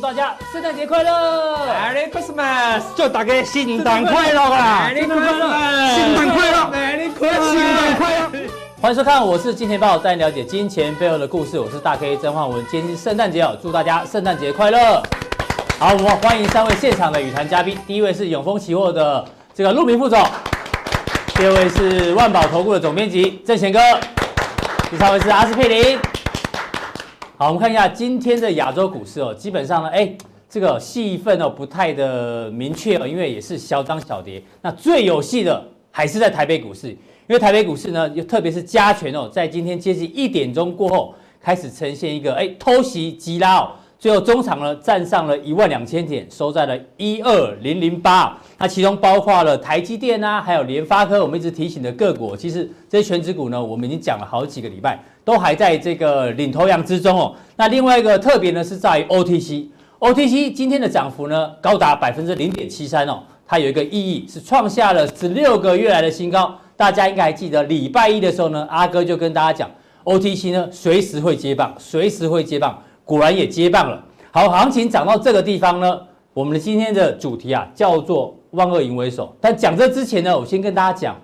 祝大家圣诞节快乐，Merry Christmas！祝大家圣诞快乐啊！圣诞快乐，圣诞快乐，Merry 圣诞快乐！欢迎收看，我是金钱豹，带你了解金钱背后的故事。我是大 K 曾焕文，今天是圣诞节哦，祝大家圣诞节快乐！好，我们欢迎三位现场的与谈嘉宾，第一位是永丰期货的这个陆明副总，第二位是万宝投顾的总编辑郑贤哥，第三位是阿司匹林。好，我们看一下今天的亚洲股市哦，基本上呢，哎，这个戏份哦不太的明确哦，因为也是小涨小跌。那最有戏的还是在台北股市，因为台北股市呢，又特别是加权哦，在今天接近一点钟过后，开始呈现一个哎偷袭急拉哦，最后中场呢站上了一万两千点，收在了一二零零八。那其中包括了台积电啊，还有联发科，我们一直提醒的个股，其实这些权值股呢，我们已经讲了好几个礼拜。都还在这个领头羊之中哦。那另外一个特别呢，是在于 OTC，OTC 今天的涨幅呢高达百分之零点七三哦。它有一个意义是创下了十六个月来的新高。大家应该还记得礼拜一的时候呢，阿哥就跟大家讲，OTC 呢随时会接棒，随时会接棒，果然也接棒了。好，行情涨到这个地方呢，我们今天的主题啊叫做万恶淫为首。但讲这之前呢，我先跟大家讲。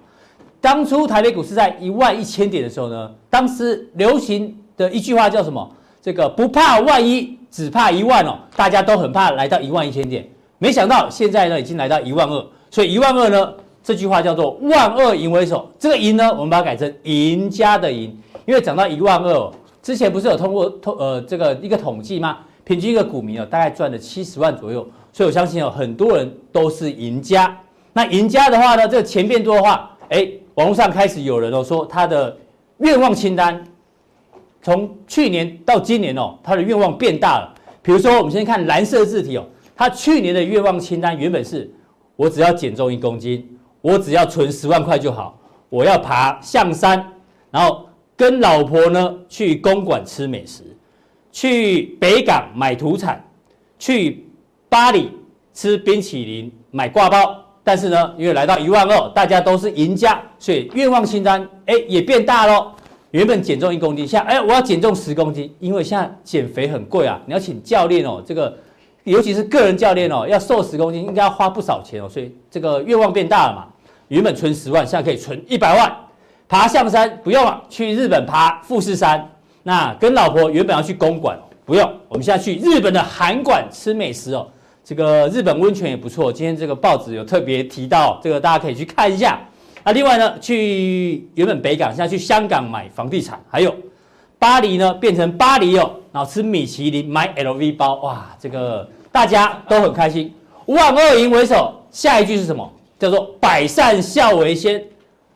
当初台北股市在一万一千点的时候呢，当时流行的一句话叫什么？这个不怕万一，只怕一万哦。大家都很怕来到一万一千点，没想到现在呢已经来到一万二，所以一万二呢这句话叫做万恶淫为首。这个赢呢，我们把它改成赢家的赢，因为涨到一万二哦，之前不是有通过通呃这个一个统计吗？平均一个股民哦大概赚了七十万左右，所以我相信有很多人都是赢家。那赢家的话呢，这个钱变多的话，哎。网络上开始有人哦说他的愿望清单，从去年到今年哦，他的愿望变大了。比如说，我们先看蓝色字体哦，他去年的愿望清单原本是，我只要减重一公斤，我只要存十万块就好，我要爬象山，然后跟老婆呢去公馆吃美食，去北港买土产，去巴黎吃冰淇淋，买挂包。但是呢，因为来到一万二，大家都是赢家，所以愿望清单哎也变大喽。原本减重一公斤，现在哎我要减重十公斤，因为现在减肥很贵啊，你要请教练哦，这个尤其是个人教练哦，要瘦十公斤应该要花不少钱哦，所以这个愿望变大了嘛。原本存十万，现在可以存一百万。爬象山不用了，去日本爬富士山。那跟老婆原本要去公馆，不用，我们现在去日本的韩馆吃美食哦。这个日本温泉也不错，今天这个报纸有特别提到，这个大家可以去看一下。那另外呢，去原本北港，现在去香港买房地产，还有巴黎呢变成巴黎哦，然后吃米其林，买 LV 包，哇，这个大家都很开心。万恶淫为首，下一句是什么？叫做百善孝为先，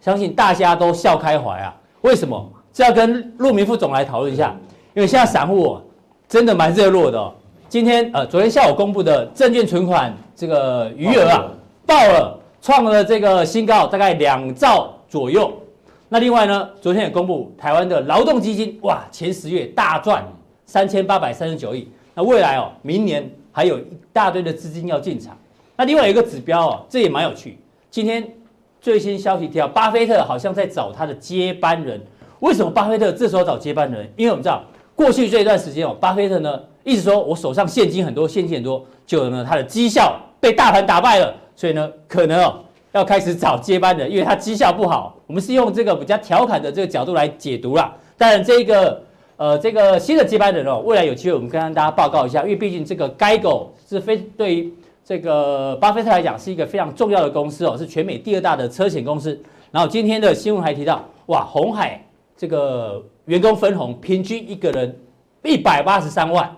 相信大家都笑开怀啊。为什么？这要跟陆明副总来讨论一下，因为现在散户哦，真的蛮热络的。今天呃，昨天下午公布的证券存款这个余额啊，爆了，创了这个新高，大概两兆左右。那另外呢，昨天也公布台湾的劳动基金，哇，前十月大赚三千八百三十九亿。那未来哦，明年还有一大堆的资金要进场。那另外有一个指标哦，这也蛮有趣。今天最新消息提到，巴菲特好像在找他的接班人。为什么巴菲特这时候找接班人？因为我们知道过去这一段时间哦，巴菲特呢。意思说，我手上现金很多，现金很多，就呢，他的绩效被大盘打败了，所以呢，可能哦要开始找接班人，因为他绩效不好。我们是用这个比较调侃的这个角度来解读啦。当然，这个呃这个新的接班人哦，未来有机会我们跟大家报告一下，因为毕竟这个该狗是非对于这个巴菲特来讲是一个非常重要的公司哦，是全美第二大的车险公司。然后今天的新闻还提到，哇，红海这个员工分红平均一个人一百八十三万。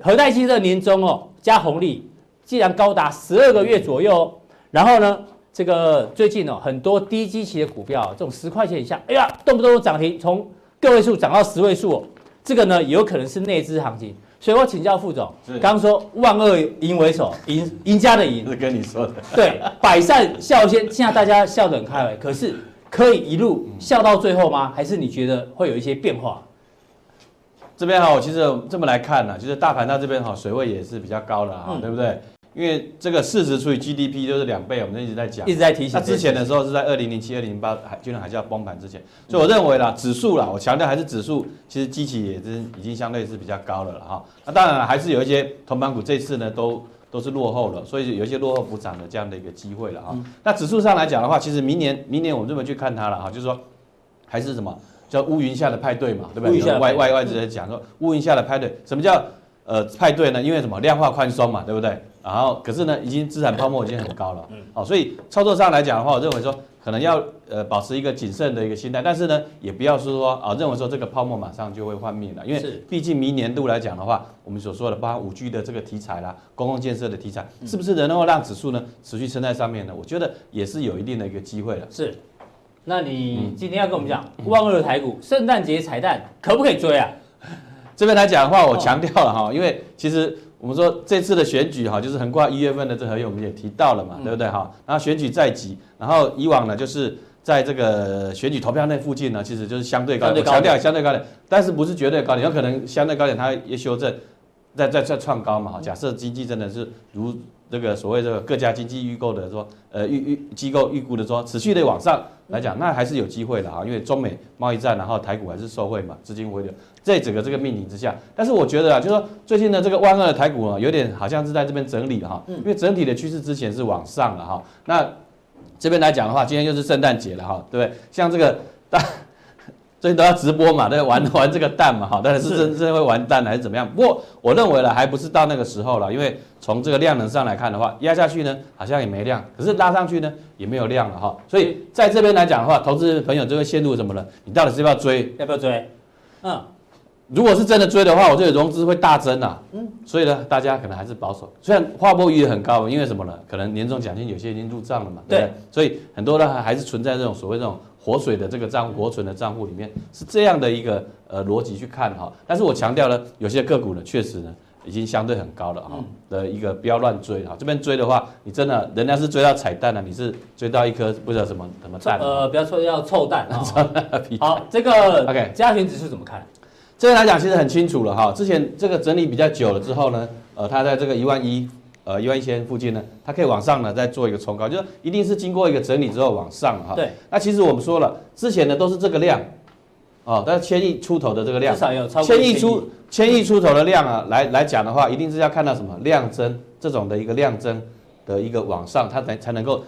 和泰汽车年终哦加红利，竟然高达十二个月左右哦。然后呢，这个最近哦很多低基期的股票，这种十块钱以下，哎呀，动不动都涨停，从个位数涨到十位数哦。这个呢有可能是内资行情。所以我请教副总，刚刚说万恶淫为首，赢赢家的赢，是跟你说的。对，百善孝先，现在大家笑得很开怀，可是可以一路笑到最后吗？还是你觉得会有一些变化？这边哈，其实这么来看呢，就是大盘到这边哈，水位也是比较高的哈，对不对？因为这个市值除以 GDP 就是两倍，我们一直在讲，一直在提醒。那之前的时候是在二零零七、二零零八海金融海啸崩盘之前，所以我认为啦，指数啦，我强调还是指数，其实基期也是已经相对是比较高了了哈。那当然了，还是有一些同板股这次呢都都是落后了，所以有一些落后补涨的这样的一个机会了哈。那指数上来讲的话，其实明年明年我们这么去看它了哈，就是说还是什么叫乌云下的派对嘛，对不对？外外外资在讲说乌云下的派对，什么叫？呃，派对呢，因为什么量化宽松嘛，对不对？然后可是呢，已经资产泡沫已经很高了，嗯，哦，所以操作上来讲的话，我认为说可能要呃保持一个谨慎的一个心态，但是呢，也不要是说啊认为说这个泡沫马上就会幻灭了，因为毕竟明年度来讲的话，我们所说的包括五 G 的这个题材啦，公共建设的题材，是不是能够让指数呢持续撑在上面呢？我觉得也是有一定的一个机会了。是，那你今天要跟我们讲万恶的台股，圣诞节彩蛋可不可以追啊？这边来讲的话，我强调了哈，因为其实我们说这次的选举哈，就是横跨一月份的这合约，我们也提到了嘛，对不对哈？然后选举在即，然后以往呢，就是在这个选举投票那附近呢，其实就是相对高点，我强调相对高点，但是不是绝对高点，有可能相对高点它也修正，再再再创高嘛哈。假设经济真的是如这个所谓这个各家经济预购的说，呃预预机构预估的说，持续的往上来讲，那还是有机会的哈，因为中美贸易战，然后台股还是受惠嘛，资金回流。在整个这个命题之下，但是我觉得啊，就是说最近的这个万恶的台股啊，有点好像是在这边整理哈，因为整体的趋势之前是往上了哈。那这边来讲的话，今天就是圣诞节了哈，对不对？像这个大 最近都要直播嘛，对，玩玩这个蛋嘛，哈，但是真真会玩蛋还是怎么样？不过我认为了，还不是到那个时候了，因为从这个量能上来看的话，压下去呢好像也没量，可是拉上去呢也没有量了哈。所以在这边来讲的话，投资朋友就会陷入什么呢？你到底是要不要追？要不要追？嗯。如果是真的追的话，我这个融资会大增啊。嗯，所以呢，大家可能还是保守。虽然划拨余额很高，因为什么呢？可能年终奖金有些已经入账了嘛。对，对。所以很多人还还是存在这种所谓这种活水的这个账户、活存的账户里面，是这样的一个呃逻辑去看哈。但是我强调呢，有些个股呢，确实呢已经相对很高了哈。的一个不要乱追哈。这边追的话，你真的人家是追到彩蛋了，你是追到一颗不知道什么什么蛋。呃，不要说要臭蛋 啊。好，这个 OK，加权指数怎么看？这边来讲其实很清楚了哈，之前这个整理比较久了之后呢，呃，它在这个一万一，呃，一万一千附近呢，它可以往上呢再做一个冲高，就是一定是经过一个整理之后往上哈。对。那其实我们说了，之前呢都是这个量，哦，但是千亿出头的这个量，至少有超过千亿出千亿出头的量啊，来来讲的话，一定是要看到什么量增这种的一个量增的一个往上，它才才能够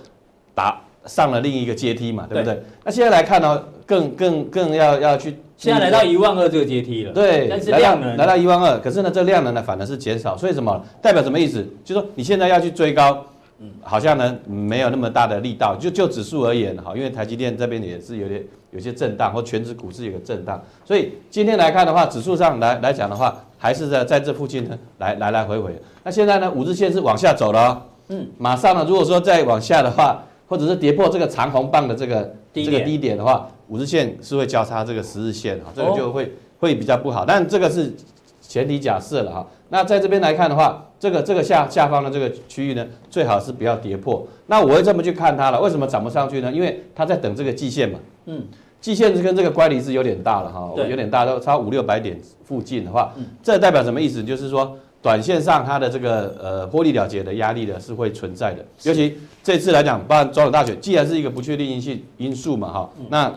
达上了另一个阶梯嘛，对不对？对。那现在来看呢，更更更要要去。现在来到一万二这个阶梯了，对，但是量能来到一万二，可是呢，这量能呢反而是减少，所以什么代表什么意思？就是说你现在要去追高，嗯，好像呢没有那么大的力道。就就指数而言，哈，因为台积电这边也是有点有些震荡，或全指股市有个震荡，所以今天来看的话，指数上来来讲的话，还是在在这附近呢来来来回回。那现在呢，五日线是往下走了，哦，嗯，马上呢，如果说再往下的话，或者是跌破这个长红棒的这个这个低点的话。五日线是会交叉这个十日线哈，这个就会会比较不好，但这个是前提假设了哈。那在这边来看的话，这个这个下下方的这个区域呢，最好是不要跌破。那我会这么去看它了，为什么涨不上去呢？因为它在等这个季线嘛。嗯，季线是跟这个乖离是有点大了哈，有点大，都差五六百点附近的话，这代表什么意思？就是说。短线上它的这个呃获利了结的压力呢是会存在的，尤其这次来讲，包含总统大选，既然是一个不确定因素因素嘛哈，那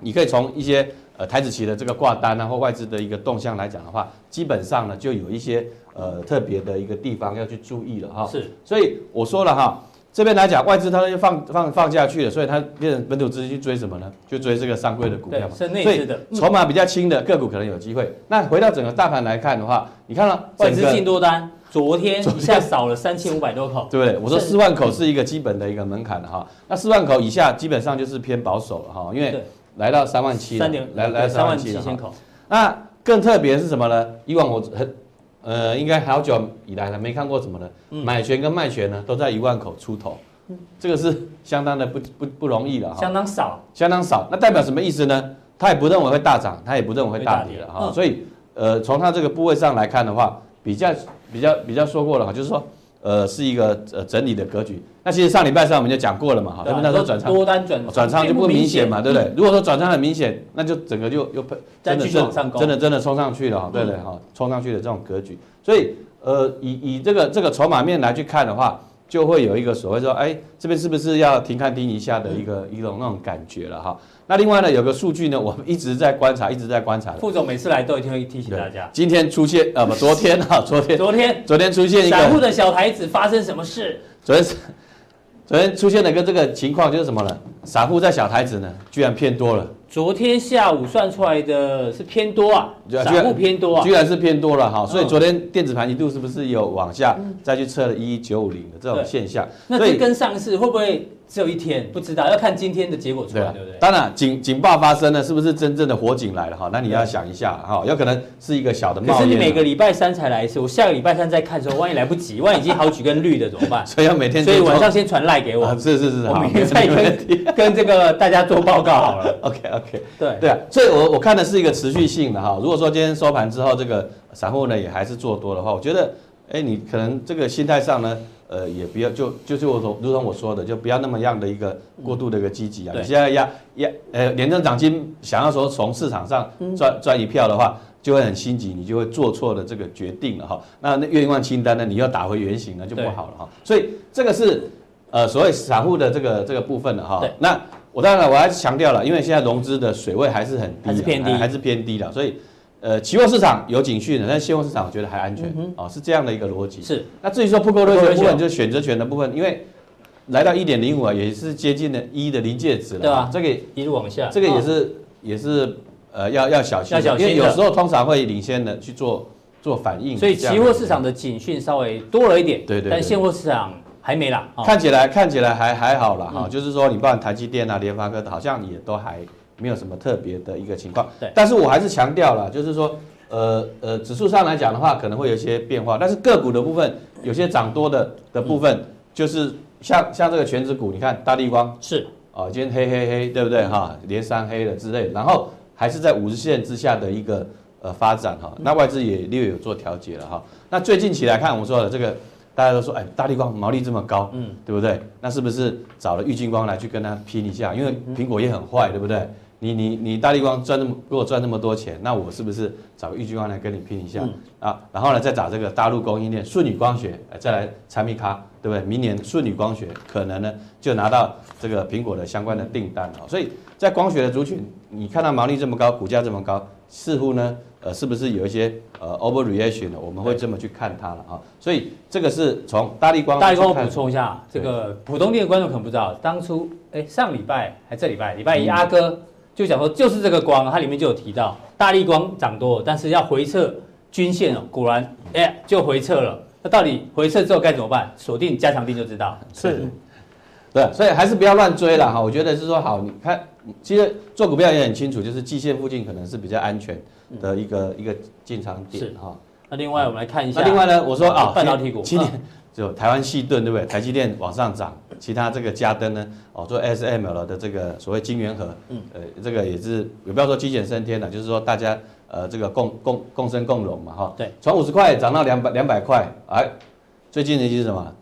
你可以从一些呃台子期的这个挂单啊或外资的一个动向来讲的话，基本上呢就有一些呃特别的一个地方要去注意了哈。是，所以我说了哈。这边来讲，外资它就放放放下去了，所以它变成本土资金去追什么呢？就追这个上柜的股票嘛。是内资的，筹码比较轻的个股可能有机会。那回到整个大盘来看的话，你看了外资进多单，昨天一下少了三千五百多口，对 不对？我说四万口是一个基本的一个门槛的哈。那四万口以下基本上就是偏保守了哈，因为来到三万七，三点来来三万七千口。那更特别是什么呢？以往我很。呃，应该好久以来了，没看过什么的，买权跟卖权呢，都在一万口出头，这个是相当的不不不容易了哈，相当少，相当少。那代表什么意思呢？他也不认为会大涨，他也不认为会大跌了哈。所以，呃，从他这个部位上来看的话，比较比较比较说过了哈，就是说。呃，是一个呃整理的格局。那其实上礼拜上我们就讲过了嘛，哈，那时候转仓多单转转仓就不明显嘛，对不对？如果说转仓很明显，那就整个就又真的真的真的冲上去了哈，对对哈，冲上去的这种格局。所以呃，以以这个这个筹码面来去看的话，就会有一个所谓说，哎，这边是不是要停看盯一下的一个、嗯、一种那种感觉了哈。那另外呢，有个数据呢，我们一直在观察，一直在观察。副总每次来都一定会提醒大家。今天出现呃不，昨天哈，昨天昨天昨天出现一个散户的小台子发生什么事？昨天昨天出现了一个这个情况，就是什么呢？散户在小台子呢，居然偏多了。昨天下午算出来的是偏多啊，散户偏多啊，居然是偏多了哈。所以昨天电子盘一度是不是有往下再去测了一一九五零的这种现象？那这跟上市会不会？只有一天，不知道要看今天的结果出来，对，不对？当然，警警报发生了，是不是真正的火警来了哈？那你要想一下哈，有可能是一个小的冒烟。可是你每个礼拜三才来一次，我下个礼拜三再看的时候，万一来不及，万一已经好几根绿的怎么办？所以要每天，所以晚上先传赖给我。啊、是是是，我明天再跟 跟这个大家做报告好了。OK OK，对对啊，所以我我看的是一个持续性的哈。如果说今天收盘之后，这个散户呢也还是做多的话，我觉得，哎，你可能这个心态上呢。呃，也不要就就是我说，如同我说的，就不要那么样的一个过度的一个积极啊。你现在要要呃，连增长金想要说从市场上赚赚一票的话，就会很心急，你就会做错的这个决定了哈。那那愿望清单呢，你要打回原形呢就不好了哈。所以这个是呃所谓散户的这个这个部分了哈。那我当然我还是强调了，因为现在融资的水位还是很低，还是偏低，还是偏低的，所以。呃，期货市场有警讯的，但现货市场我觉得还安全，哦、是这样的一个逻辑。是。那至于说 Put Call 的部分，就是选择权的部分，因为来到一点零五啊，也是接近了一的临界值了。对啊。这个一路往下。这个也是、哦、也是呃要要小心，要小心，因为有时候通常会领先的去做做反应。所以期货市场的警讯稍微多了一点。对，对对。但现货市场还没啦。看起来看起来还还好了哈、嗯，就是说你不管台积电啊、联发科好像也都还没有什么特别的一个情况。对。但是我还是强调了，就是说。呃呃，指数上来讲的话，可能会有一些变化，但是个股的部分，有些涨多的的部分，就是像像这个全指股，你看大地光是啊，今天黑黑黑，对不对哈？连三黑了之类，然后还是在五日线之下的一个呃发展哈，那外资也略有做调节了哈。那最近起来看，我们说的这个，大家都说，哎，大地光毛利这么高，嗯，对不对？那是不是找了玉金光来去跟他拼一下？因为苹果也很坏，对不对？你你你大力光赚那么，如果赚那么多钱，那我是不是找个玉晶光来跟你拼一下、嗯、啊？然后呢，再找这个大陆供应链顺宇光学，再来产品卡，对不对？明年顺宇光学可能呢就拿到这个苹果的相关的订单哦。所以在光学的族群，你看到毛利这么高，股价这么高，似乎呢，呃，是不是有一些呃 overreaction 呢？我们会这么去看它了啊。所以这个是从大力光，大力光我补充一下，这个普通店的观众可能不知道，当初哎上礼拜还这礼拜礼拜一阿哥。嗯就讲说，就是这个光，它里面就有提到，大力光涨多，但是要回撤均线哦，果然，哎，就回撤了。那到底回撤之后该怎么办？锁定加强定就知道。是，对，所以还是不要乱追了哈。我觉得是说，好，你看，其实做股票也很清楚，就是季线附近可能是比较安全的一个一个进场点哈。那另外我们来看一下，那另外呢，我说啊，半导体股，今年就台湾细盾对不对？台积电往上涨。其他这个嘉登呢，哦，做 SML 的这个所谓晶圆盒，嗯，呃，这个也是也不要说鸡犬升天了，就是说大家呃这个共共共生共荣嘛，哈，对，从五十块涨到两百两百块，哎，最近的是什么？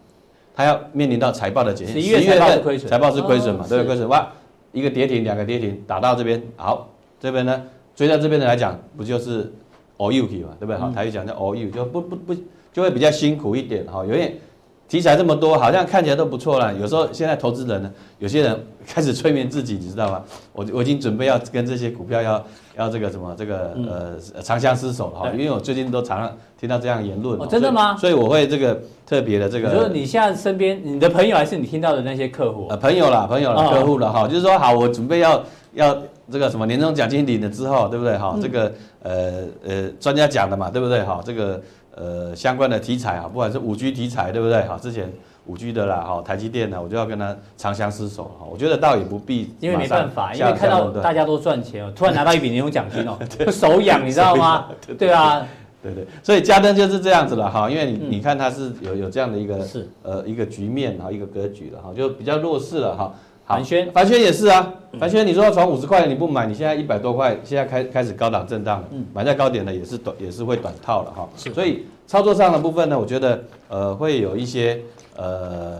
它要面临到财报的检验，十一月财报是亏损，财报是亏损嘛，对，亏损哇，一个跌停，两个跌停，打到这边，好，这边呢追到这边的来讲，不就是 all you 嘛，对不对？好，台语讲叫 all you，就不不不就会比较辛苦一点，哈，有点。题材这么多，好像看起来都不错了。有时候现在投资人呢，有些人 开始催眠自己，你知道吗？我我已经准备要跟这些股票要要这个什么这个呃长相厮守了哈。因为我最近都常常听到这样言论。哦，真的吗？所以我会这个特别的这个。就是你现在身边你的朋友还是你听到的那些客户？呃，朋友啦，朋友啦，客户了哈。就是说好，我准备要要这个什么年终奖金领了之后，对不对哈？这个呃呃专家讲的嘛，对不对哈？这个。呃，相关的题材啊，不管是五 G 题材，对不对？好，之前五 G 的啦，哈，台积电呢，我就要跟他长相厮守哈。我觉得倒也不必，因为没办法，因为看到大家都赚钱哦，突然拿到一笔年终奖金哦，手痒，你知道吗？对啊，对对，所以家登就是这样子了哈，因为你你看它是有有这样的一个是呃一个局面哈，一个格局了哈，就比较弱势了哈。凡轩，凡轩也是啊。凡轩，你说从五十块你不买，你现在一百多块，现在开开始高档震荡了，买在高点的也是短，也是会短套了哈。所以操作上的部分呢，我觉得呃会有一些呃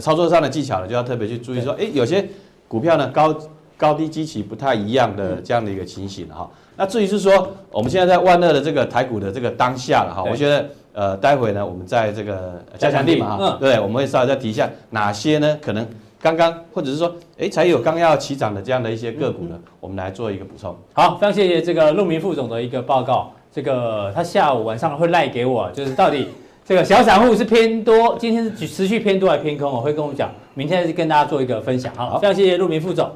操作上的技巧呢，就要特别去注意说，哎，有些股票呢高高低基期不太一样的这样的一个情形哈。那至于是说我们现在在万乐的这个台股的这个当下了哈，我觉得。呃，待会呢，我们在这个加强地嘛，哈、嗯，对，我们会稍微再提一下哪些呢？可能刚刚或者是说，哎，才有刚要起涨的这样的一些个股呢，嗯嗯、我们来做一个补充。好，非常谢谢这个陆明副总的一个报告。这个他下午晚上会赖给我，就是到底这个小散户是偏多，今天是持续偏多还是偏空？我会跟我们讲，明天再跟大家做一个分享。好，好非常谢谢陆明副总。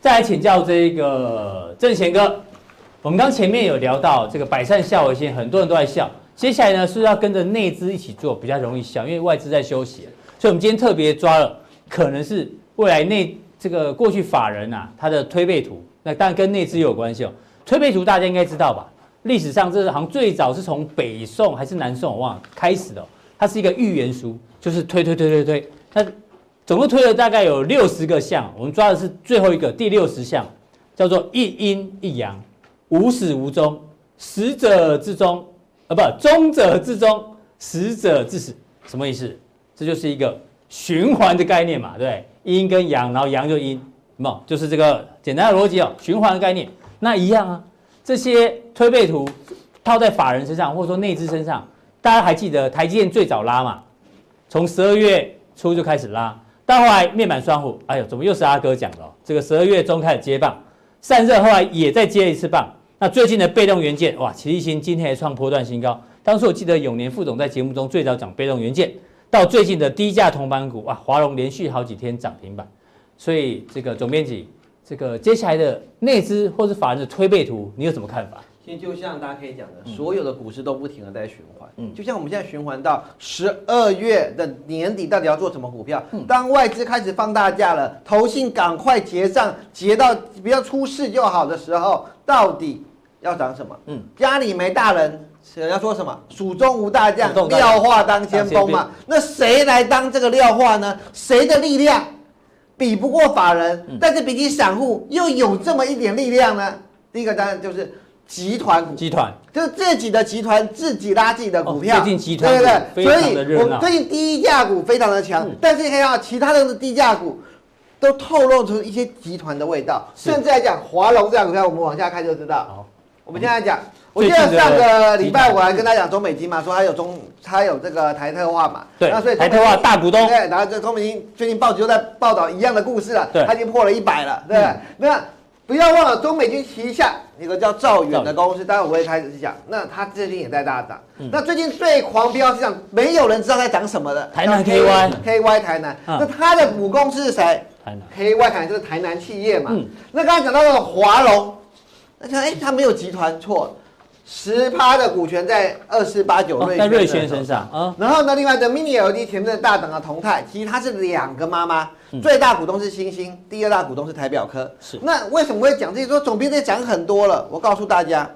再来请教这个郑贤哥，我们刚前面有聊到这个百善孝为先，很多人都在笑。接下来呢，是不是要跟着内资一起做，比较容易笑，因为外资在休息，所以我们今天特别抓了，可能是未来内这个过去法人啊，他的推背图，那当然跟内资有关系哦。推背图大家应该知道吧？历史上这是好像最早是从北宋还是南宋我忘了开始的，它是一个预言书，就是推推推推推，它总共推了大概有六十个项，我们抓的是最后一个第六十项，叫做一阴一阳，无始无终，始者之终。啊，不，终者至终，始者至始，什么意思？这就是一个循环的概念嘛，对，阴跟阳，然后阳就阴，嘛？就是这个简单的逻辑哦，循环的概念。那一样啊，这些推背图套在法人身上，或者说内资身上，大家还记得台积电最早拉嘛？从十二月初就开始拉，到后来面板双虎，哎呦，怎么又是阿哥讲的？这个十二月中开始接棒，散热后来也再接一次棒。那最近的被动元件，哇，奇力新今天还创波段新高。当初我记得永年副总在节目中最早讲被动元件，到最近的低价铜板股，啊，华融连续好几天涨停板。所以这个总编辑，这个接下来的内资或是法人的推背图，你有什么看法？其实就像大家可以讲的，所有的股市都不停的在循环。嗯，就像我们现在循环到十二月的年底，到底要做什么股票？当外资开始放大假了，投信赶快结账，结到不要出事就好的时候，到底？要涨什么？嗯，家里没大人，人家说什么？蜀中无大将，廖化当先锋嘛。那谁来当这个廖化呢？谁的力量比不过法人？嗯、但是比起散户又有这么一点力量呢？第一个当然就是集团股，集团就是自己的集团自己拉自己的股票。最近集团对？所以我最近低价股非常的强，嗯、但是你看到其他的低价股都透露出一些集团的味道，甚至来讲华龙这样股票，我们往下看就知道。好我们现在讲，我记得上个礼拜我还跟他讲中美金嘛，说他有中，他有这个台特化嘛，对，那所以台特化大股东，对，然后这中美金最近报纸都在报道一样的故事了，对，他已经破了一百了，对，那不要忘了中美金旗下一个叫兆远的公司，待会我会开始讲，那他最近也在大涨，那最近最狂飙是讲没有人知道在涨什么的，台南 KY KY 台南，那他的母公司是谁？台南。KY 台南就是台南企业嘛，那刚才讲到那个华龙。那想，哎，他没有集团错，十趴的股权在二四八九瑞，在瑞轩身上啊。然后呢，另外的 Mini LED 前面的大等的同泰，其实它是两个妈妈，最大股东是星星，第二大股东是台表科。是。那为什么会讲这些？说总编在讲很多了，我告诉大家。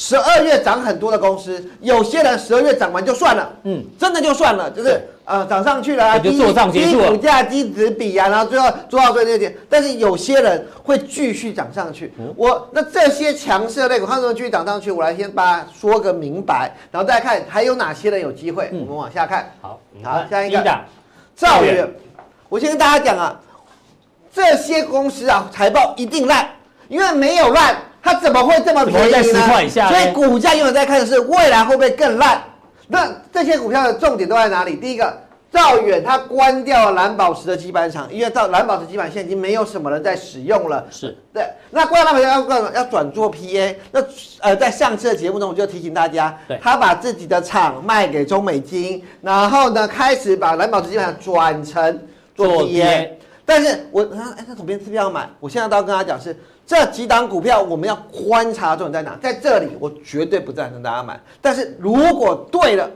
十二月涨很多的公司，有些人十二月涨完就算了，嗯，真的就算了，就是呃涨上去了啊，低低股价低值比啊，然后最后做到最那点，但是有些人会继续涨上去。嗯、我那这些强势的类股，看什么继续涨上去？我来先把它说个明白，然后再看还有哪些人有机会。嗯、我们往下看，好，好，下一个兆远，我先跟大家讲啊，这些公司啊财报一定烂，因为没有烂。它怎么会这么便宜呢？所以股价永远在看的是未来会不会更烂。那这些股票的重点都在哪里？第一个，兆远他关掉了蓝宝石的基板厂，因为到蓝宝石基板现在已经没有什么人在使用了。是对。那关掉蓝宝石要干要转做 PA。那呃，在上次的节目中我就提醒大家，他把自己的厂卖给中美金，然后呢开始把蓝宝石基板厂转成做 PA。但是我啊，哎，那总编是不是要买？我现在都要跟他讲是。这几档股票我们要观察重点在哪？在这里，我绝对不赞成大家买。但是如果对了，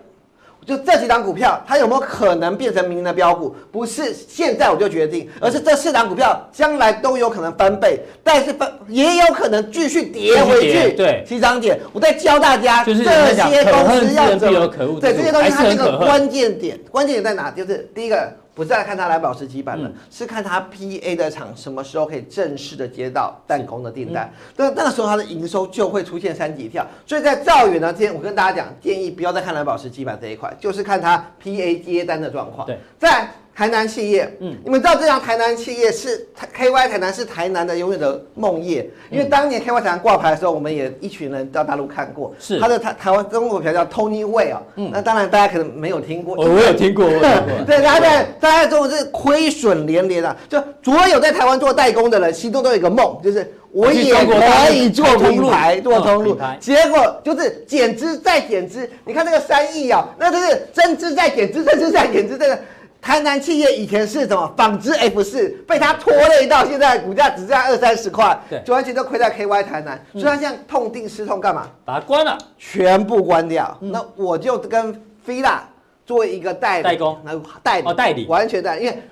就这几档股票，它有没有可能变成明年的标股？不是现在我就决定，而是这四档股票将来都有可能翻倍，但是翻也有可能继续跌回去。对，起涨点，我在教大家这些公司要怎么。对，这些东西它这个关键点，关键点在哪？就是第一个。不再看它蓝宝石基板了，嗯、是看它 PA 的厂什么时候可以正式的接到弹弓的订单。那、嗯、那个时候它的营收就会出现三级跳。所以在兆远呢，今天我跟大家讲，建议不要再看蓝宝石基板这一块，就是看它 PA 接单的状况。对，在台南企业，嗯，你们知道这样台南企业是 KY 台南是台南的永远的梦业，因为当年 KY 台南挂牌的时候，我们也一群人到大陆看过，是。它的台台湾中国股票叫 Tony Way 啊，嗯，那当然大家可能没有听过，我我有听过，我有听过，对，大家在大家中国是亏损连连啊，就所有在台湾做代工的人心中都有一个梦，就是我也可以做品牌做通路，结果就是减资再减资，你看这个三亿啊，那就是增资再减资，增资再减资这个。台南企业以前是什么？纺织 F 四，被它拖累到现在股价只剩下二三十块，对，就完全都亏在 KY 台南，所以它现在痛定思痛，干嘛？把它关了，全部关掉。嗯、那我就跟 Fila 做一个代理。代工，代理。哦代理，完全代理，因为。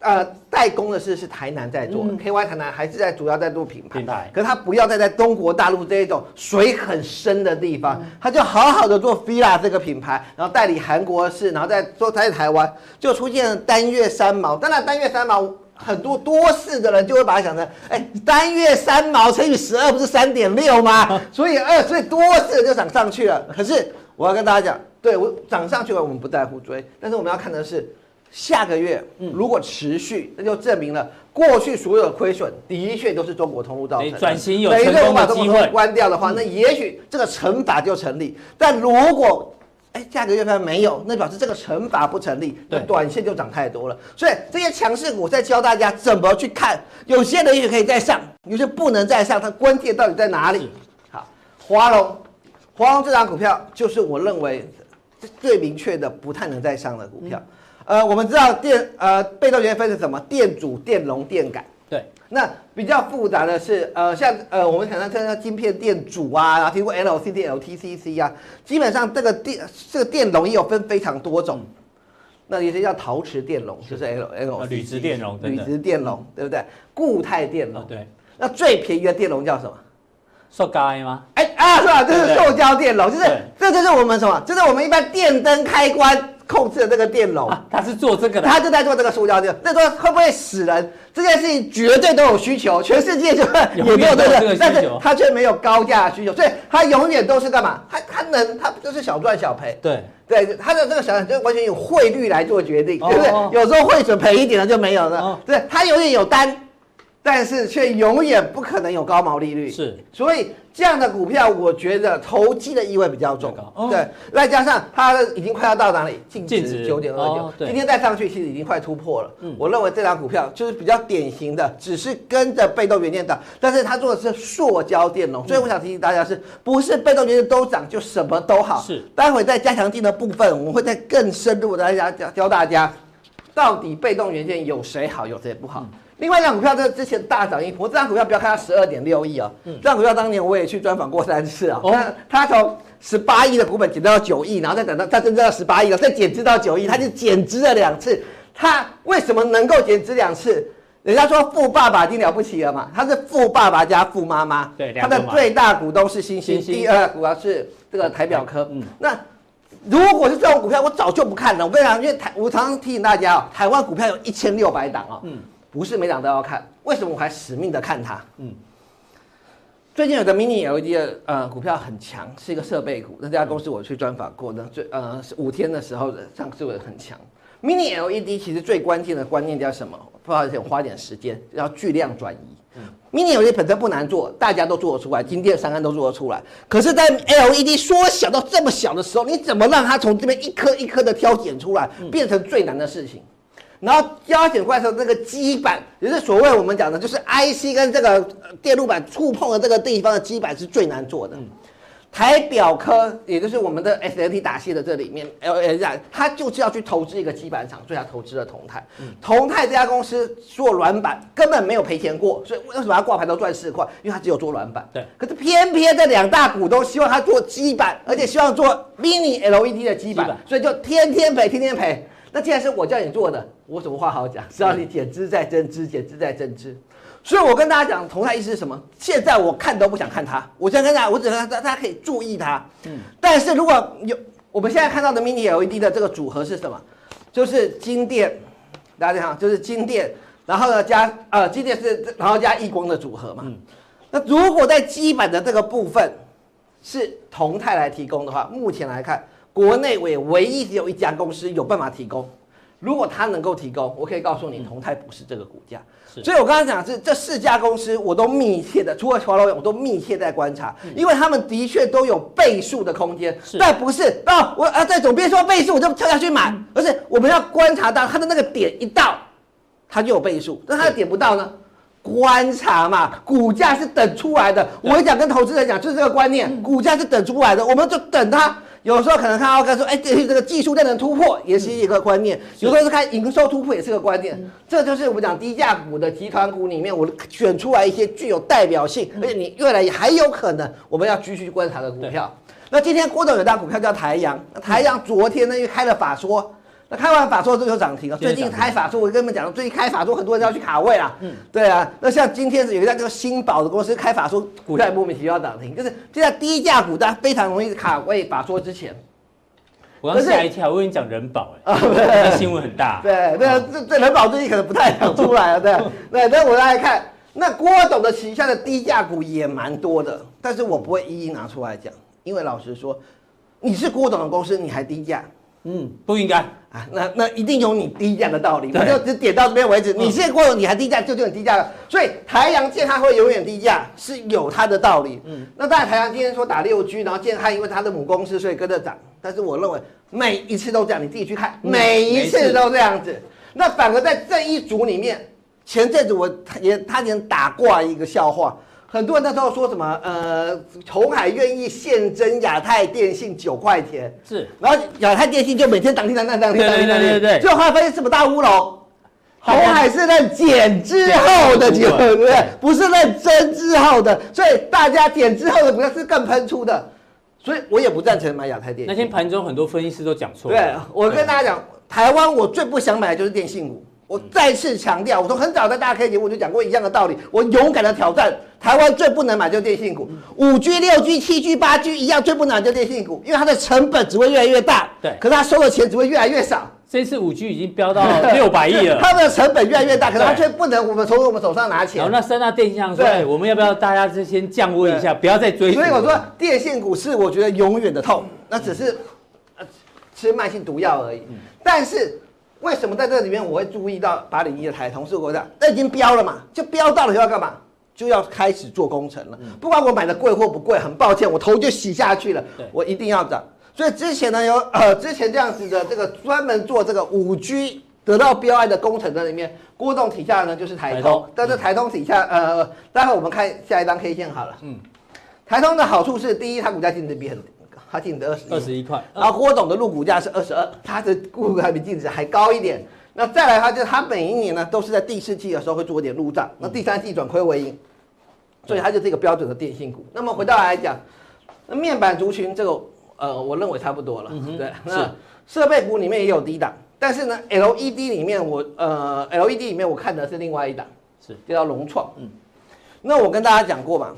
呃，代工的事是台南在做，嗯，KY 台南还是在主要在做品牌，品牌，可是他不要再在中国大陆这一种水很深的地方，嗯，他就好好的做 FILA 这个品牌，然后代理韩国的事，然后再做在台湾，就出现了单月三毛。当然单月三毛，很多多事的人就会把它想成，哎，单月三毛乘以十二不是三点六吗？所以二，所以多事就涨上去了。可是我要跟大家讲，对我涨上去了，我们不在乎追，但是我们要看的是。下个月，如果持续，那就证明了过去所有的亏损的确都是中国通路造成的。转型有成功的机会。关掉的话，那也许这个乘法就成立。但如果哎下个月份没有，那表示这个乘法不成立，那短线就涨太多了。所以这些强势股在教大家怎么去看。有些人也许可以再上，有些不能再上，它关键到底在哪里？好，华龙，华龙这张股票就是我认为最明确的不太能再上的股票。嗯呃，我们知道电呃被动元件分成什么？电阻、电容、电感。对，那比较复杂的是，呃，像呃我们可能看到晶片电阻啊，然后听过 LCD、LTCC 啊，基本上这个电这个电容也有分非常多种。那有些叫陶瓷电容，就是 L L 铝质电容，铝质电容，对不对？固态电容，对。那最便宜的电容叫什么？塑胶吗？哎啊，是吧？这是塑胶电容，就是这就是我们什么？就是我们一般电灯开关。控制的这个电容，啊，他是做这个的，他就在做这个塑胶电。那说会不会死人？这件事情绝对都有需求，全世界就也没有这个，但是他却没有高价需求，所以他永远都是干嘛？他他能，他就是小赚小赔。对对，他的这个小赚就完全用汇率来做决定，对不对？有时候汇损赔一点了就没有了。对，他永远有单。但是却永远不可能有高毛利率，是，所以这样的股票，我觉得投机的意味比较重，对，再加上它已经快要到哪里，净值。九点二九，今天再上去，其实已经快突破了。嗯，我认为这张股票就是比较典型的，只是跟着被动元件涨，但是它做的是塑胶电容，所以我想提醒大家，是不是被动元件都涨就什么都好？是，待会在加强定的部分，我们会再更深入的来教教教大家，到底被动元件有谁好，有谁不好。另外一张股票，这之前大涨一波。这张股票不要看它十二点六亿啊，这张股票当年我也去专访过三次啊。哦，它从十八亿的股本减到九亿，然后再等到它增加到十八亿了，再减资到九亿，它就减资了两次。它为什么能够减资两次？人家说富爸爸已经了不起了嘛，他是富爸爸加富妈妈。对，他的最大股东是星星，第二股啊是这个台表科。嗯，那如果是这种股票，我早就不看了。我跟你讲，因为台我常常提醒大家哦，台湾股票有一千六百档啊。嗯。不是每档都要看，为什么我还死命的看它？嗯，最近有个 Mini LED 的呃股票很强，是一个设备股。那这家公司我去专访过的，最呃五天的时候的上市会很强。Mini LED 其实最关键的观念叫什么？不好意思，我花点时间，要巨量转移。嗯，Mini LED 本身不难做，大家都做得出来，金店、三安都做得出来。可是，在 LED 缩小到这么小的时候，你怎么让它从这边一颗一颗的挑拣出来，变成最难的事情？然后加减块的这个基板，也是所谓我们讲的，就是 IC 跟这个电路板触碰的这个地方的基板是最难做的。台表科，也就是我们的 SLT 打线的这里面，LS 它就是要去投资一个基板厂，所以它投资了同泰。同泰这家公司做软板根本没有赔钱过，所以为什么它挂牌都赚四块？因为它只有做软板。对。可是偏偏这两大股东希望它做基板，而且希望做 Mini LED 的基板，所以就天天赔，天天赔。那既然是我叫你做的，我什么话好讲？只要你减资再增资，减资再增资。所以我跟大家讲，同泰意思是什么？现在我看都不想看它。我现在跟大家，我只能大家可以注意它。嗯。但是如果有我们现在看到的 Mini LED 的这个组合是什么？就是金电，大家看，就是金电，然后呢加呃金电是然后加亿光的组合嘛。嗯。那如果在基板的这个部分是同泰来提供的话，目前来看。国内唯唯一只有一家公司有办法提供，如果它能够提供，我可以告诉你，同泰不是这个股价。所以我刚才讲的是这四家公司，我都密切的，除了华罗，我都密切在观察，因为他们的确都有倍数的空间。但不是啊，我啊在总编说倍数，我就跳下去买，而是我们要观察到它的那个点一到，它就有倍数。那它的点不到呢？观察嘛，股价是等出来的。我一讲跟投资人讲，就是这个观念，股价是等出来的，我们就等它。有时候可能看到跟说，哎，这这个技术量能突破，也是一个观念；有时候是看营收突破，也是个观念。这就是我们讲低价股的集团股里面，我选出来一些具有代表性，而且你越来还有可能我们要继续观察的股票。那今天郭总有档股票叫台阳，台阳昨天呢又开了法说。那开完法说之后涨停了，最近开法说，我跟你们讲，最近开法说很多人要去卡位啦。嗯，对啊。那像今天是有一家叫新宝的公司开法说，股价莫名其妙涨停，就是现在低价股它非常容易卡位法说之前。我刚吓一跳，我跟你讲人保哎，啊，新闻很大。对对，这这人保最近可能不太想出来了，对对。那我来看，那郭董的旗下的低价股也蛮多的，但是我不会一一拿出来讲，因为老实说，你是郭董的公司，你还低价。嗯，不应该啊，那那一定有你低价的道理，我就只点到这边为止。你现在过了，你还低价，就就很低价了。所以台阳建它会永远低价，是有它的道理。嗯，那当然台阳今天说打六 G，然后建汉因为它的母公司，所以跟着涨。但是我认为每一次都这样，你自己去看，每一次都这样子。那反而在这一组里面，前阵子我也他连打挂一个笑话。很多人那时候说什么？呃，红海愿意现增亚太电信九块钱，是，然后亚太电信就每天涨停涨停涨停涨停涨停，对对对，最后后来发现什么大乌龙？红海是认减之后的结果，对不对？不是认增之后的，所以大家减之后的股票是更喷出的，所以我也不赞成买亚太电信。那天盘中很多分析师都讲错了。对，我跟大家讲，台湾我最不想买的就是电信股。我再次强调，我从很早在大家 K 节目就讲过一样的道理。我勇敢的挑战，台湾最不能买就是电信股，五 G、六 G、七 G、八 G 一样最不能买就是电信股，因为它的成本只会越来越大，对，可是它收的钱只会越来越少。这次五 G 已经飙到六百亿了，它的成本越来越大，可是它却不能我们从我们手上拿钱。然后那三大电信商说，对，我们要不要大家先降温一下，不要再追？所以我说电信股是我觉得永远的痛，那只是吃慢性毒药而已，但是。为什么在这里面我会注意到八零一的台通？是我讲，那已经标了嘛，就标到了就要干嘛？就要开始做工程了。不管我买的贵或不贵，很抱歉，我头就洗下去了。我一定要涨。所以之前呢，有呃之前这样子的这个专门做这个五 G 得到标案的工程的里面，郭董底下呢就是台通。但是台通底下呃，待会我们看下一张 K 线好了。嗯，台通的好处是，第一，它股价净值比很。它净值二十二十一块，然后郭董的入股价是二十二，它的股还比净值还高一点。那再来的话，就是它每一年呢都是在第四季的时候会做一点入账，那第三季转亏为盈，所以它就是一个标准的电信股。那么回到来讲，那面板族群这个呃，我认为差不多了。对，那设备股里面也有低档，但是呢，LED 里面我呃 LED 里面我看的是另外一档，是叫龙创。嗯，那我跟大家讲过嘛，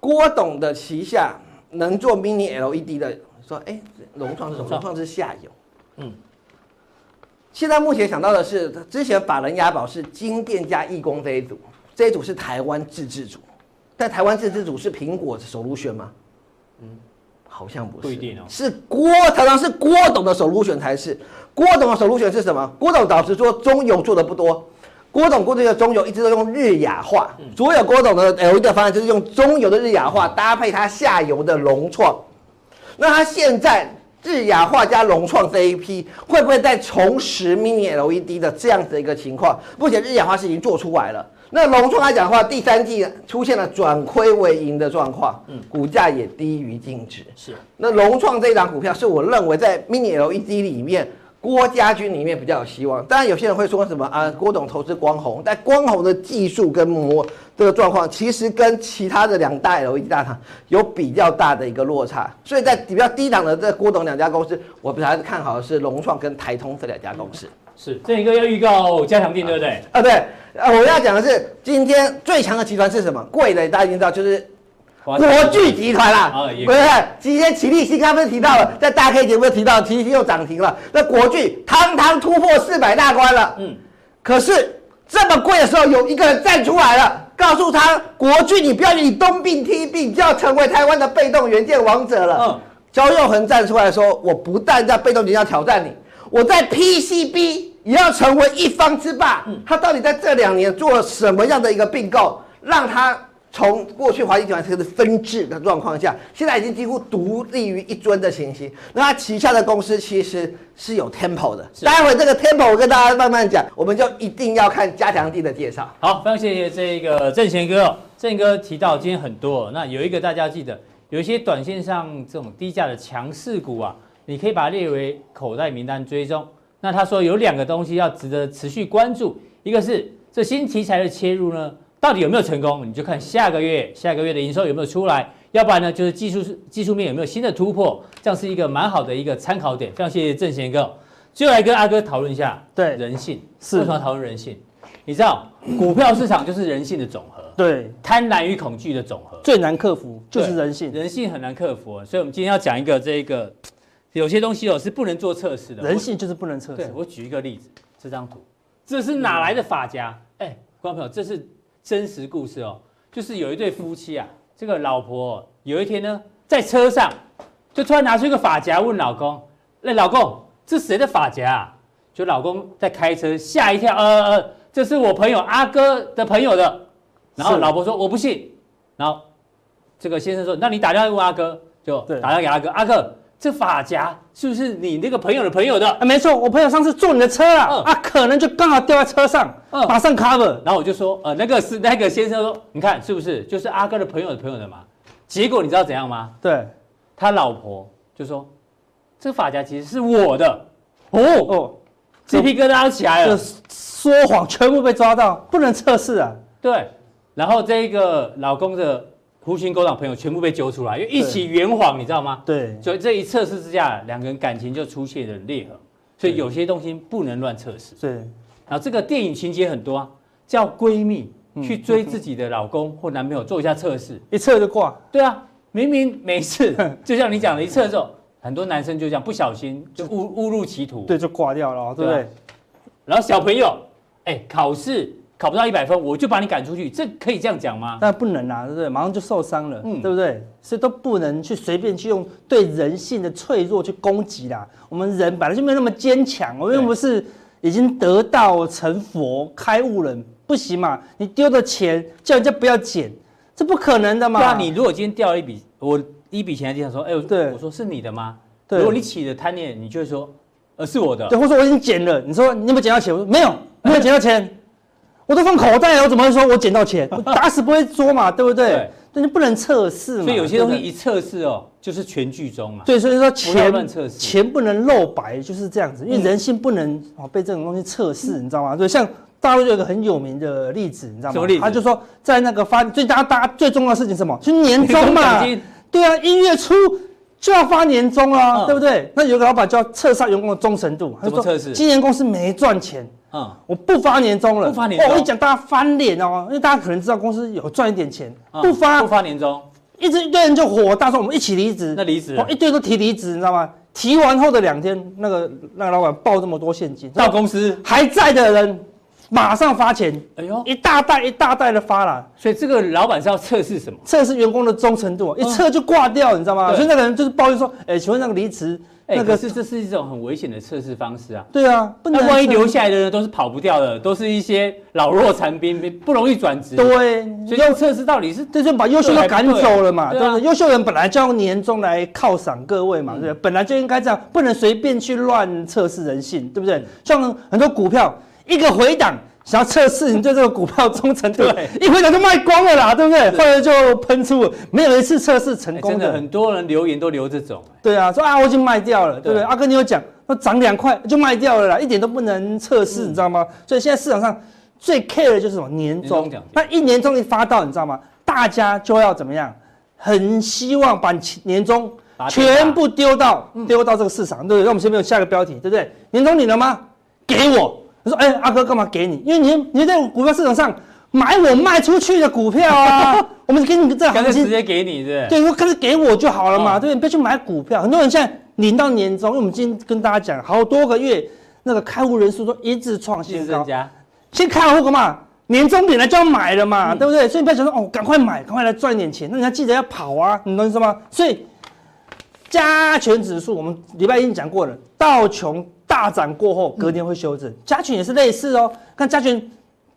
郭董的旗下。能做 mini LED 的，说哎，融创是什么？融创是下游。嗯，现在目前想到的是，之前法人押宝是金店加义工这一组，这一组是台湾自制组，但台湾自制组是苹果的 solution 吗？嗯，好像不是，不一定哦，是郭，常常是郭董的 solution 才是。郭董的 solution 是什么？郭董老实说，中游做的不多。郭董过去的中游一直都用日亚化，所有郭董的 LED 的方案就是用中游的日亚化搭配它下游的融创。那它现在日亚化加融创这一批，会不会再重拾 Mini LED 的这样子的一个情况？目前日亚化是已经做出来了。那融创来讲的话，第三季出现了转亏为盈的状况，嗯，股价也低于净值。是。那融创这一档股票，是我认为在 Mini LED 里面。郭家军里面比较有希望，当然有些人会说什么啊？郭董投资光弘，但光弘的技术跟模这个状况，其实跟其他的两大 LED 大厂有比较大的一个落差，所以在比较低档的这郭董两家公司，我比较看好的是龙创跟台通这两家公司。是，这一个要预告加强定，对不对？啊，对，啊，我要讲的是今天最强的集团是什么？贵的大家已经知道，就是。国巨集团啦，不是，今天齐力新刚不是提到了，在大 K 节目提到，奇力又涨停了。那国巨堂堂突破四百大关了，嗯，可是这么贵的时候，有一个人站出来了，告诉他国巨，你不要以东并踢病，就要成为台湾的被动元件王者了。嗯，焦又恒站出来说，我不但在被动元件要挑战你，我在 PCB 也要成为一方之霸。他到底在这两年做了什么样的一个并购，让他从过去华谊集团是分治的状况下，现在已经几乎独立于一尊的情形。那他旗下的公司其实是有 tempo 的。待会这个 tempo 我跟大家慢慢讲，我们就一定要看加强地的介绍。好，非常谢谢这个郑贤哥哦。正贤哥提到今天很多，那有一个大家记得，有一些短线上这种低价的强势股啊，你可以把它列为口袋名单追踪。那他说有两个东西要值得持续关注，一个是这新题材的切入呢，到底有没有成功？你就看下个月下个月的营收有没有出来，要不然呢就是技术技术面有没有新的突破，这样是一个蛮好的一个参考点。非常谢谢郑贤哥，最后来跟阿哥讨论一下，对人性是为什么讨论人性？你知道股票市场就是人性的总和，对贪婪与恐惧的总和，最难克服就是人性，人性很难克服，所以我们今天要讲一个这个。有些东西哦是不能做测试的，人性就是不能测试。对，我举一个例子，这张图，这是哪来的发夹？哎，观众朋友，这是真实故事哦，就是有一对夫妻啊，这个老婆有一天呢在车上，就突然拿出一个发夹问老公：“那老公，这谁的发夹啊？”就老公在开车吓一跳，呃呃，这是我朋友阿哥的朋友的。然后老婆说：“我不信。”然后这个先生说：“那你打电话问阿哥，就打电话给阿哥，阿哥。”这发夹是不是你那个朋友的朋友的？啊，没错，我朋友上次坐你的车啊，嗯、啊，可能就刚好掉在车上，嗯，马上 cover。然后我就说，呃，那个是那个先生说，你看是不是就是阿哥的朋友的朋友的嘛？结果你知道怎样吗？对，他老婆就说，这个发夹其实是我的。哦哦，鸡皮疙瘩都起来了，说谎全部被抓到，不能测试啊。对，然后这个老公的。狐群狗党朋友全部被揪出来，因为一起圆谎，你知道吗？对，所以这一测试之下，两个人感情就出现了裂痕。所以有些东西不能乱测试。对，然后这个电影情节很多啊，叫闺蜜去追自己的老公或男朋友做一下测试，一测就挂。对啊，明明没事，就像你讲的，一测之后，很多男生就这样不小心就误误入歧途，对，就挂掉了，对不对？然后小朋友，哎，考试。考不到一百分，我就把你赶出去，这可以这样讲吗？但不能啊，对不对？马上就受伤了，嗯，对不对？所以都不能去随便去用对人性的脆弱去攻击啦。我们人本来就没有那么坚强，我们又不是已经得道成佛开悟了，不行嘛？你丢的钱叫人家不要捡，这不可能的嘛？那你如果今天掉了一笔，我一笔钱在地上说，哎，对，我说是你的吗？对，如果你起了贪念，你就会说，呃，是我的。对，或者说我已经捡了，你说你有没有捡到钱？我说没有，没有捡到钱。我都放口袋了，我怎么会说我捡到钱？我 打死不会说嘛，对不对？对，但是不能测试嘛。所以有些东西一测试哦，就是全剧终嘛。对，所以说钱不乱测试，钱不能露白，就是这样子。因为人性不能哦被这种东西测试，你知道吗？对，像大陆有一个很有名的例子，你知道吗？他就说在那个发最大大家最重要的事情是什么？就是年终嘛。对啊，一月初就要发年终了，对不对？那有个老板就要测试员工的忠诚度，他说测试？今年公司没赚钱。嗯，我不发年终了，不发年终。我跟你讲，大家翻脸哦，因为大家可能知道公司有赚一点钱，不发不发年终，一直一堆人就火大，说我们一起离职。那离职，一堆都提离职，你知道吗？提完后的两天，那个那个老板报这么多现金到公司，还在的人马上发钱，哎呦，一大袋一大袋的发了。所以这个老板是要测试什么？测试员工的忠诚度，一测就挂掉，你知道吗？所以那个人就是抱怨说，哎，请问那个离职。那个是这是一种很危险的测试方式啊！对啊，那万一留下来的人都是跑不掉的，都是一些老弱残兵，不容易转职。对，所以要测试到底是这就把优秀的赶走了嘛？对不对？优秀人本来就要年终来犒赏各位嘛，对不对？本来就应该这样，不能随便去乱测试人性，对不对？像很多股票一个回档。想要测试你对这个股票忠诚度，一回档就卖光了啦，对不对？后来就喷出，没有一次测试成功的。真的，很多人留言都留这种。对啊，说啊，我已经卖掉了，对不对？阿哥，你有讲，那涨两块就卖掉了啦，一点都不能测试，你知道吗？所以现在市场上最 care 的就是什么年终，那一年终一发到，你知道吗？大家就要怎么样？很希望把年终全部丢到丢到这个市场，对不对？那我们先面有下个标题，对不对？年终领了吗？给我。他说：“哎、欸，阿哥干嘛给你？因为你你在股票市场上买我卖出去的股票啊，我们给你这行情直接给你，是对，说干脆给我就好了嘛，哦、对不对？你不要去买股票。很多人现在领到年终，因为我们今天跟大家讲，好多个月那个开户人数都一直创新高。先开好户干嘛？年终本来就要买了嘛，嗯、对不对？所以你不要想说哦，赶快买，赶快来赚点钱。那你要记得要跑啊，你懂意思吗？所以加权指数，我们礼拜一已经讲过了，道琼。大涨过后，隔天会修正。加权也是类似哦，看加权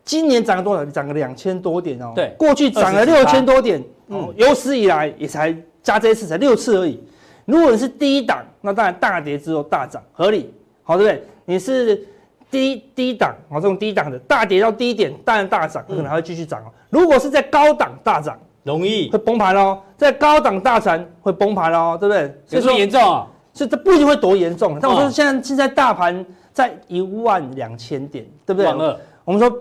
今年涨了多少？涨了两千多点哦。对，过去涨了六千多点，嗯，有史以来也才加这一次才六次而已。如果你是低档，那当然大跌之后大涨合理，好对不对？你是低低档，好这种低档的大跌到低点，当然大涨，可能还会继续涨哦。如果是在高档大涨，容易会崩盘哦，在高档大涨会崩盘哦，对不对？所以说严重啊，所以这不一定会多严重。但我说现在现在大盘在一万两千点，对不对？我们说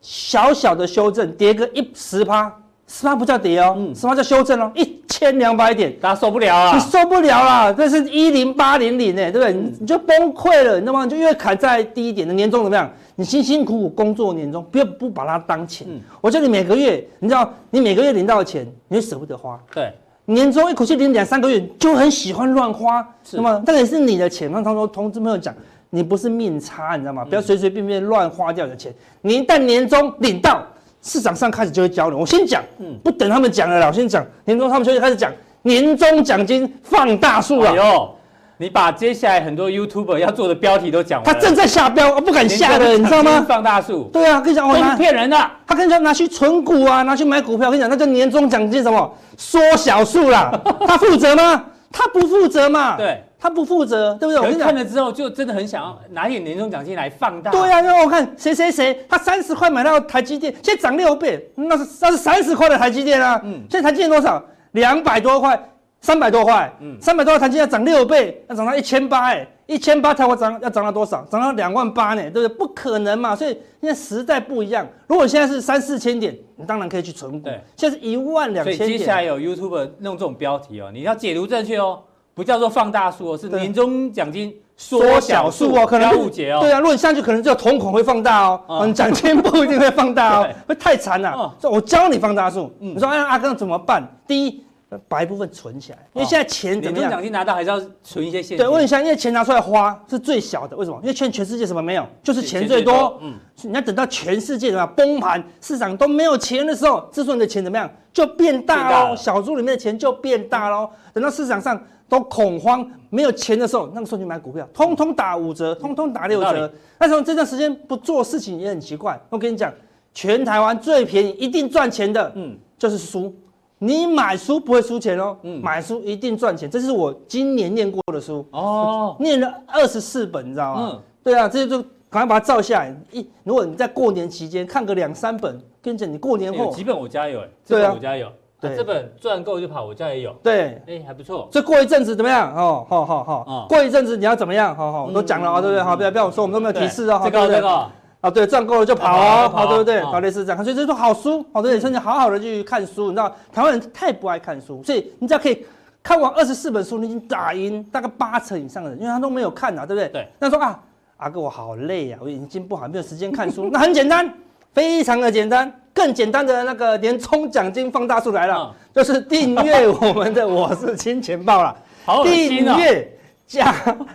小小的修正，跌个一十趴。十趴不叫跌哦，十趴叫修正哦，一千两百点，大家受不了啊！你受不了啦，这是一零八零零哎，对不对？你你就崩溃了，你知道吗？就因为砍在低一点的年终怎么样？你辛辛苦苦工作年终，不要不把它当钱。我叫你每个月，你知道，你每个月领到的钱，你会舍不得花。对，年终一口气领两三个月，就很喜欢乱花，那么？这个也是你的钱。那他说，同志朋友讲，你不是命差，你知道吗？不要随随便便乱花掉你的钱。你一旦年终领到。市场上开始就会教你，我先讲，嗯，不等他们讲了啦，我先讲年终，他们就会开始讲年终奖金放大数了。你把接下来很多 YouTuber 要做的标题都讲完了。他正在下标，我不敢下的，你知道吗？放大术。对啊，跟你讲，我骗人的。他跟你讲拿去存股啊，拿去买股票。我跟你讲，那叫年终奖金什么缩小术啦？他负责吗？他不负责嘛？对。他不负责，对不对？我跟你看了之后，就真的很想要拿一点年终奖金来放大。对啊，因为我看谁谁谁，他三十块买到台积电，现在涨六倍，那是那是三十块的台积电啊。嗯。现在台积电多少？两百多块，三百多块。嗯。三百多块台积电要涨六倍，要涨到一千八哎，一千八才会涨，要涨到多少？涨到两万八呢，对不对？不可能嘛。所以现在时代不一样。如果现在是三四千点，你当然可以去存股。对。现在是一万两千点。所以接下来有 YouTuber 弄这种标题哦，你要解读正确哦。不叫做放大术哦，是年终奖金缩小术哦，可能误解哦。对啊，如果你上去可能只有瞳孔会放大哦，嗯，奖金不一定会放大哦，会太惨了。所以我教你放大术，你说哎阿刚怎么办？第一，把一部分存起来，因为现在钱怎么样？年终奖金拿到还是要存一些现金。对，问一下，因为钱拿出来花是最小的，为什么？因为全全世界什么没有，就是钱最多。嗯，你要等到全世界怎么样崩盘，市场都没有钱的时候，这时候你的钱怎么样就变大喽？小猪里面的钱就变大喽。等到市场上。都恐慌没有钱的时候，那个时候你买股票，通通打五折，通通打六折。那时候这段时间不做事情也很奇怪。我跟你讲，全台湾最便宜、一定赚钱的，嗯，就是书。你买书不会输钱哦，嗯，买书一定赚钱。这是我今年念过的书哦，念了二十四本，你知道吗？嗯，对啊，这些就赶快把它照下来。一，如果你在过年期间看个两三本，跟你讲，你过年后几本我家有，哎，对啊，我家有。对，这本赚够就跑，我家也有。对，哎，还不错。这过一阵子怎么样？哦，好好好。过一阵子你要怎么样？好好，我都讲了啊，对不对？好，不要不要我说，我们都没有提示哦。这个这个啊，对，赚够了就跑哦，跑，对不对？好，类似这样。所以这是好书，好，对，趁你好好的去看书。你知道，台湾人太不爱看书，所以你只要可以看完二十四本书，你已经打赢大概八成以上的人，因为他都没有看啊，对不对？对。那说啊，阿哥我好累啊，我眼睛不好，没有时间看书。那很简单，非常的简单。更简单的那个年终奖金放大出来了，嗯、就是订阅我们的我是金钱豹了，订阅加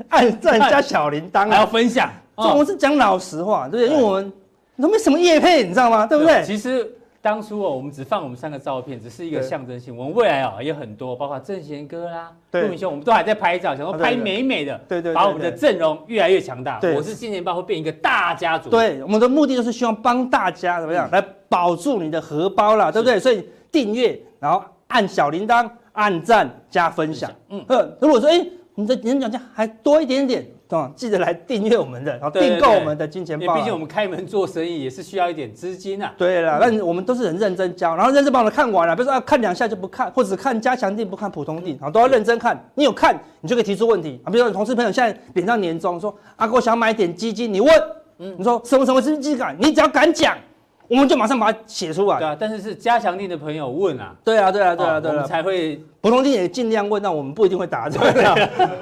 按赞加小铃铛，还要分享。这我是讲老实话，对不对？因为我们都没什么业配，你知道吗？对不对？其实。当初哦，我们只放我们三个照片，只是一个象征性。我们未来哦，也很多，包括郑贤哥啦、陆明兄，我们都还在拍照，想说拍美美的，对对，把我们的阵容越来越强大。我是金钱豹会变一个大家族。对，我们的目的就是希望帮大家怎么样来保住你的荷包啦，对不对？所以订阅，然后按小铃铛，按赞加分享。嗯，如果说哎，你的年奖金还多一点点。记得来订阅我们的，然后订购我们的金钱豹。毕竟我们开门做生意也是需要一点资金啊。对了，那我们都是很认真教，然后认真把我们看完了，比如说看两下就不看，或者看加强定不看普通錠，啊，都要认真看。你有看，你就可以提出问题啊。比如说同事朋友现在领到年终，说阿哥想买点基金，你问，嗯，你说什么什么基金感，你只要敢讲。我们就马上把它写出来。对啊，但是是加强定的朋友问啊。对啊，对啊，对啊，对啊，我们才会普通定也尽量问，但我们不一定会答。对 啊，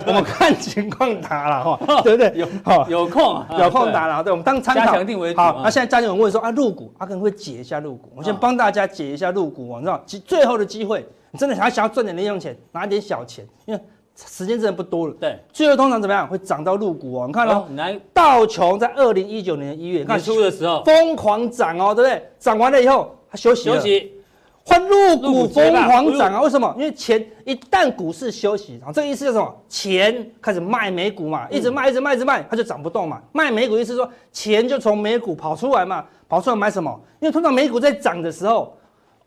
我们看情况答了哈，对不对？有有空有空答了，对，我们当参考。加强定为主。好，那现在家人问说啊，入股，阿根会解一下入股。我先帮大家解一下入股啊，你知道，最后的机会，你真的想要想要赚点零用钱，拿一点小钱，因为。时间真的不多了，对，最后通常怎么样？会涨到入股哦。你看哦，来道琼在二零一九年一月，看出的时候疯狂涨哦，对不对？涨完了以后，它休息休息，换入股疯狂涨啊！为什么？因为钱一旦股市休息，然后这个意思是什么？钱开始卖美股嘛，一直卖，一直卖，一直卖，它就涨不动嘛。卖美股意思是说钱就从美股跑出来嘛，跑出来买什么？因为通常美股在涨的时候，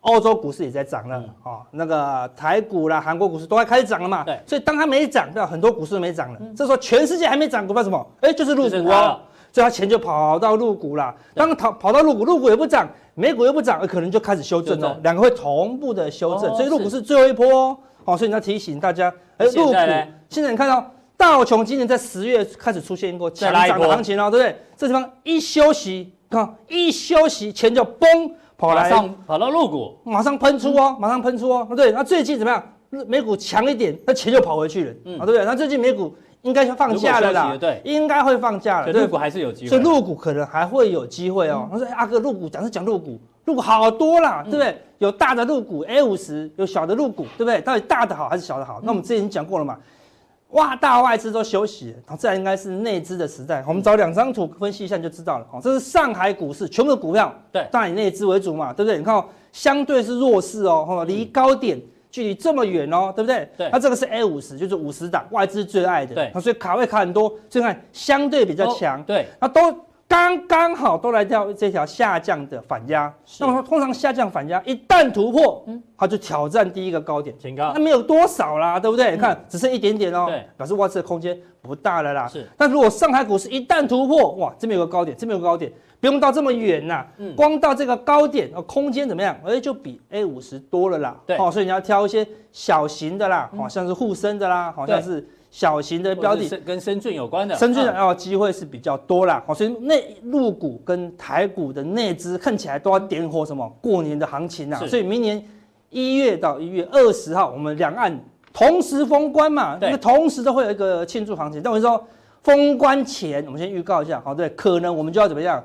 欧洲股市也在涨了啊，那个台股啦、韩国股市都还开始涨了嘛。对，所以当它没涨，对吧？很多股市都没涨了。这时候全世界还没涨股票什么？哎，就是入股哦。所以它钱就跑到入股啦。当跑跑到入股，入股也不涨。美股又不涨，可能就开始修正哦，两个会同步的修正，所以入股是最后一波哦。好，所以你要提醒大家，哎，入股现在你看到道琼今年在十月开始出现过强涨的行情哦，对不对？这地方一休息，看一休息，钱就崩跑来上，跑到入股，马上喷出哦，马上喷出哦，对。那最近怎么样？美股强一点，那钱就跑回去了，啊，对不对？那最近美股。应该放假了啦，对，应该会放假了。入股还是有机会，所以入股可能还会有机会哦。他说：“阿哥，入股讲是讲入股，入股好多啦，对不对？有大的入股 A 五十，有小的入股，对不对？到底大的好还是小的好？那我们之前已经讲过了嘛。哇，大外资都休息，然后这应该是内资的时代。我们找两张图分析一下就知道了。哦，这是上海股市全部的股票，对，当然以内资为主嘛，对不对？你看，哦相对是弱势哦，哈，离高点。”距离这么远哦，对不对？对。那这个是 A 五十，就是五十档外资最爱的。对。那所以卡位卡很多，所以看相对比较强。对。那都刚刚好都来到这条下降的反压。那么说通常下降反压一旦突破，嗯，它就挑战第一个高点。挺高。那没有多少啦，对不对？你看只剩一点点哦。对。表示外资的空间不大了啦。是。但如果上海股市一旦突破，哇，这边有个高点，这边有个高点。不用到这么远呐，光到这个高点，空间怎么样？哎，就比 A 五十多了啦。对，哦，所以你要挑一些小型的啦，好像是沪深的啦，好像是小型的标的，跟深圳有关的，深圳哦，机会是比较多啦。好，所以内陆股跟台股的内资看起来都要点火什么过年的行情啊。所以明年一月到一月二十号，我们两岸同时封关嘛，那个同时都会有一个庆祝行情。但我说封关前，我们先预告一下，好，对，可能我们就要怎么样？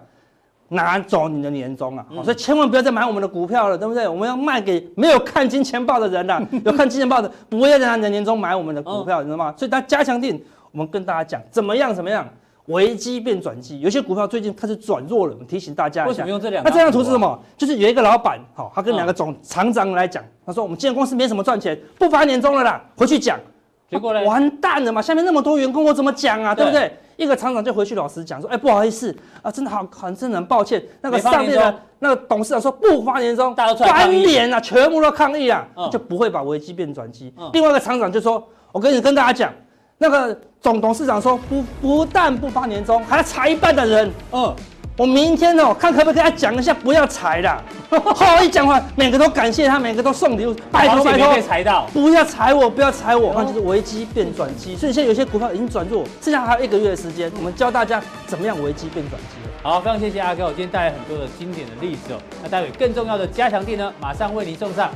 拿走你的年终啊！所以千万不要再买我们的股票了，对不对？我们要卖给没有看金钱豹的人了。有看金钱豹的，不要再拿你的年终买我们的股票，你知道吗？所以他加强定，我们跟大家讲怎么样？怎么样？危机变转机，有些股票最近开始转弱了。我们提醒大家一下。为什么用这两？那这张图是什么？就是有一个老板，好，他跟两个总厂长来讲，他说：“我们今天公司没什么赚钱，不发年终了啦，回去讲。”结果呢？完蛋了嘛！下面那么多员工，我怎么讲啊？对不对？一个厂长就回去老实讲说，哎，不好意思啊，真的好，很真的很抱歉。那个上面的那个董事长说不发年终，翻脸啊，全部都抗议啊，就不会把危机变转机。另外一个厂长就说，我跟你跟大家讲，那个总董事长说不不但不发年终，还要裁一半的人。嗯。我明天哦，看可不可以跟他讲一下，不要裁啦。好，一讲话，每个都感谢他，每个都送礼物，拜托拜托，裁到，不要裁我，不要裁我，那就是危机变转机。所以现在有些股票已经转弱，剩下还有一个月的时间，我们教大家怎么样危机变转机。好，非常谢谢阿哥，我今天带来很多的经典的例子哦。那待会更重要的加强地呢，马上为您送上。